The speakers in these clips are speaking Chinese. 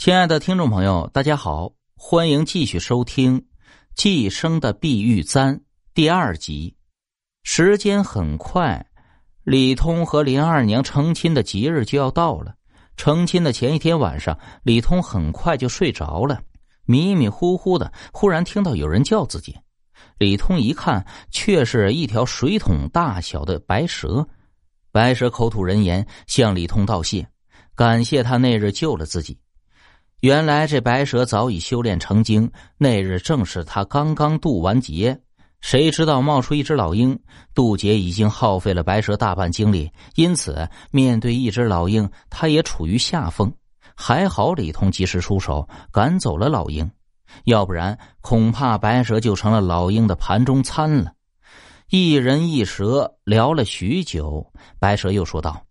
亲爱的听众朋友，大家好，欢迎继续收听《寄生的碧玉簪》第二集。时间很快，李通和林二娘成亲的吉日就要到了。成亲的前一天晚上，李通很快就睡着了，迷迷糊糊的，忽然听到有人叫自己。李通一看，却是一条水桶大小的白蛇。白蛇口吐人言，向李通道谢，感谢他那日救了自己。原来这白蛇早已修炼成精，那日正是他刚刚渡完劫。谁知道冒出一只老鹰，渡劫已经耗费了白蛇大半精力，因此面对一只老鹰，他也处于下风。还好李通及时出手，赶走了老鹰，要不然恐怕白蛇就成了老鹰的盘中餐了。一人一蛇聊了许久，白蛇又说道：“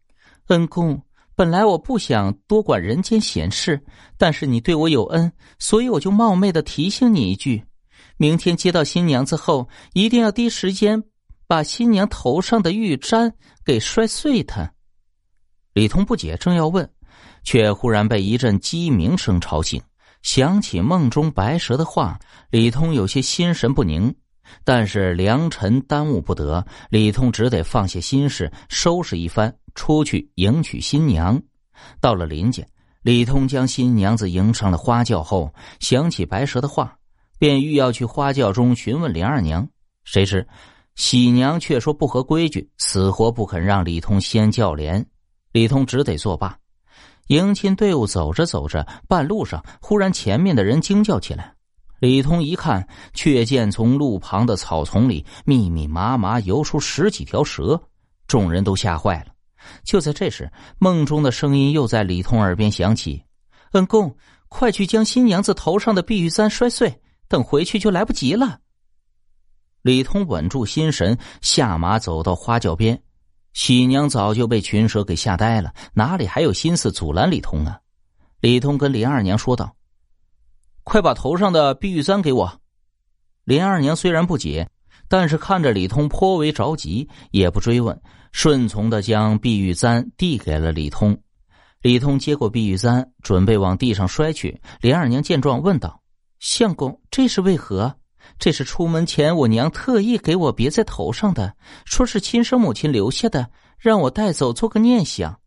恩公。”本来我不想多管人间闲事，但是你对我有恩，所以我就冒昧的提醒你一句：明天接到新娘子后，一定要第一时间把新娘头上的玉簪给摔碎。它。李通不解，正要问，却忽然被一阵鸡鸣声吵醒，想起梦中白蛇的话，李通有些心神不宁。但是良辰耽误不得，李通只得放下心事，收拾一番。出去迎娶新娘，到了林家，李通将新娘子迎上了花轿后，想起白蛇的话，便欲要去花轿中询问林二娘。谁知喜娘却说不合规矩，死活不肯让李通先叫帘。李通只得作罢。迎亲队伍走着走着，半路上忽然前面的人惊叫起来。李通一看，却见从路旁的草丛里密密麻麻游出十几条蛇，众人都吓坏了。就在这时，梦中的声音又在李通耳边响起：“恩公，快去将新娘子头上的碧玉簪摔碎，等回去就来不及了。”李通稳住心神，下马走到花轿边。喜娘早就被群蛇给吓呆了，哪里还有心思阻拦李通啊？李通跟林二娘说道：“快把头上的碧玉簪给我。”林二娘虽然不解。但是看着李通颇为着急，也不追问，顺从的将碧玉簪递给了李通。李通接过碧玉簪，准备往地上摔去。林二娘见状，问道：“相公，这是为何？这是出门前我娘特意给我别在头上的，说是亲生母亲留下的，让我带走做个念想。”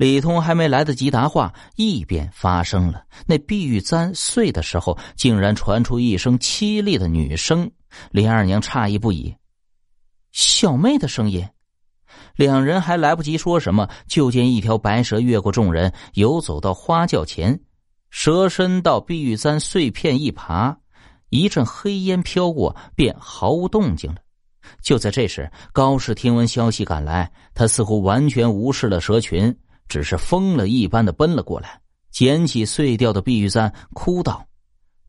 李通还没来得及答话，异变发生了。那碧玉簪碎的时候，竟然传出一声凄厉的女声。林二娘诧异不已，小妹的声音。两人还来不及说什么，就见一条白蛇越过众人，游走到花轿前，蛇身到碧玉簪碎片一爬，一阵黑烟飘过，便毫无动静了。就在这时，高氏听闻消息赶来，他似乎完全无视了蛇群，只是疯了一般的奔了过来，捡起碎掉的碧玉簪，哭道：“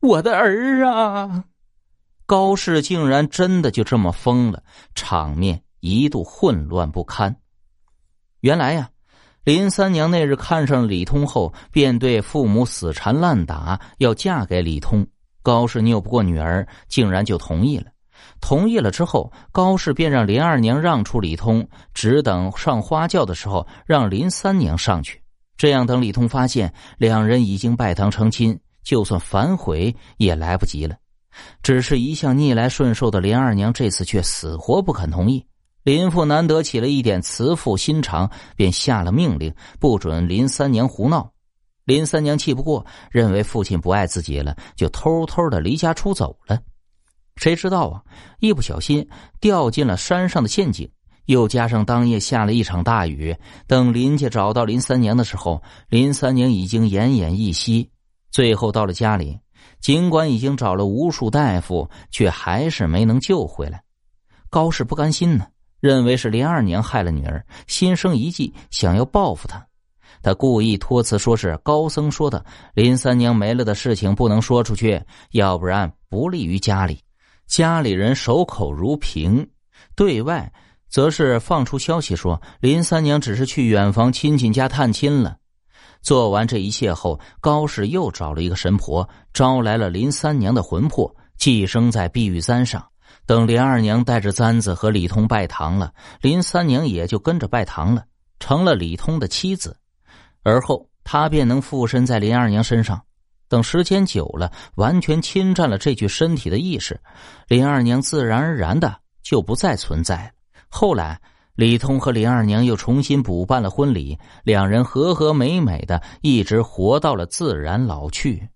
我的儿啊！”高氏竟然真的就这么疯了，场面一度混乱不堪。原来呀，林三娘那日看上李通后，便对父母死缠烂打，要嫁给李通。高氏拗不过女儿，竟然就同意了。同意了之后，高氏便让林二娘让出李通，只等上花轿的时候，让林三娘上去。这样，等李通发现两人已经拜堂成亲，就算反悔也来不及了。只是一向逆来顺受的林二娘，这次却死活不肯同意。林父难得起了一点慈父心肠，便下了命令，不准林三娘胡闹。林三娘气不过，认为父亲不爱自己了，就偷偷的离家出走了。谁知道啊，一不小心掉进了山上的陷阱，又加上当夜下了一场大雨。等林家找到林三娘的时候，林三娘已经奄奄一息。最后到了家里。尽管已经找了无数大夫，却还是没能救回来。高氏不甘心呢，认为是林二娘害了女儿，心生一计，想要报复她。他故意托辞，说是高僧说的林三娘没了的事情不能说出去，要不然不利于家里。家里人守口如瓶，对外则是放出消息说林三娘只是去远房亲戚家探亲了。做完这一切后，高氏又找了一个神婆，招来了林三娘的魂魄，寄生在碧玉簪上。等林二娘带着簪子和李通拜堂了，林三娘也就跟着拜堂了，成了李通的妻子。而后她便能附身在林二娘身上。等时间久了，完全侵占了这具身体的意识，林二娘自然而然的就不再存在。后来，李通和林二娘又重新补办了婚礼，两人和和美美的，一直活到了自然老去。